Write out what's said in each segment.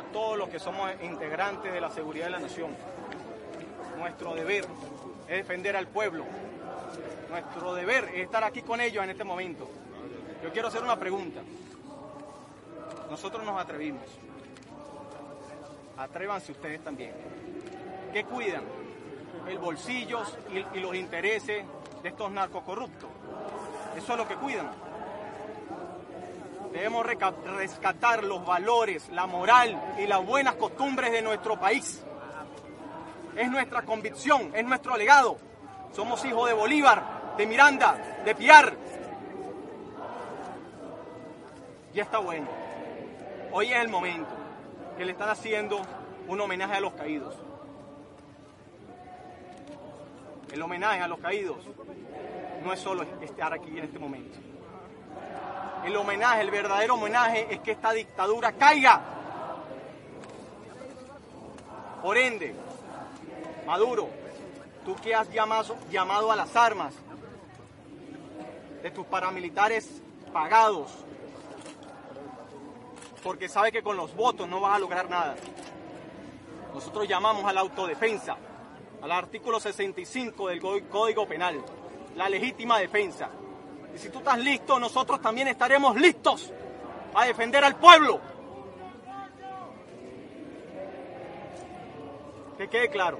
a todos los que somos integrantes de la seguridad de la nación. Nuestro deber es defender al pueblo. Nuestro deber es estar aquí con ellos en este momento. Yo quiero hacer una pregunta. Nosotros nos atrevimos. Atrévanse ustedes también. ¿Qué cuidan? El bolsillo y, y los intereses de estos narcocorruptos. Eso es lo que cuidan. Debemos rescatar los valores, la moral y las buenas costumbres de nuestro país. Es nuestra convicción, es nuestro legado. Somos hijos de Bolívar, de Miranda, de Piar. Ya está bueno. Hoy es el momento que le están haciendo un homenaje a los caídos. El homenaje a los caídos no es solo estar aquí en este momento. El homenaje, el verdadero homenaje es que esta dictadura caiga. Por ende, Maduro, tú que has llamado, a las armas de tus paramilitares pagados, porque sabe que con los votos no vas a lograr nada. Nosotros llamamos a la autodefensa, al artículo 65 del Código Penal, la legítima defensa. Y si tú estás listo, nosotros también estaremos listos a defender al pueblo. Que quede claro.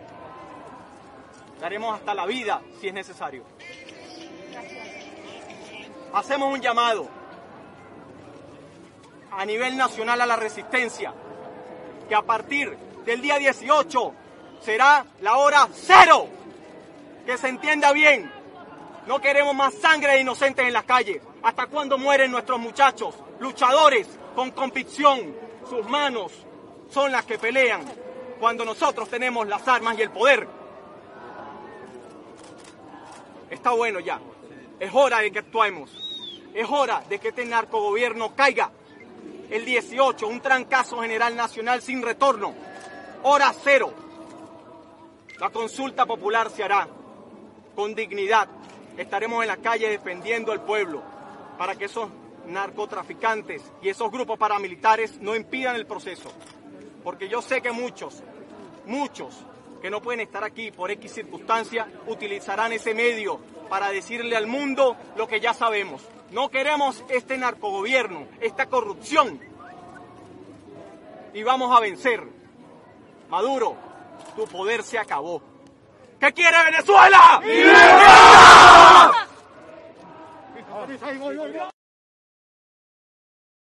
Daremos hasta la vida si es necesario. Hacemos un llamado a nivel nacional a la resistencia, que a partir del día 18 será la hora cero. Que se entienda bien, no queremos más sangre de inocentes en las calles. ¿Hasta cuándo mueren nuestros muchachos, luchadores con convicción? Sus manos son las que pelean cuando nosotros tenemos las armas y el poder. Está bueno ya. Es hora de que actuemos. Es hora de que este narcogobierno caiga. El 18, un trancazo general nacional sin retorno. Hora cero. La consulta popular se hará con dignidad, estaremos en la calle defendiendo al pueblo para que esos narcotraficantes y esos grupos paramilitares no impidan el proceso. Porque yo sé que muchos, muchos que no pueden estar aquí por X circunstancia, utilizarán ese medio para decirle al mundo lo que ya sabemos. No queremos este narcogobierno, esta corrupción. Y vamos a vencer. Maduro, tu poder se acabó. ¿Qué quiere Venezuela?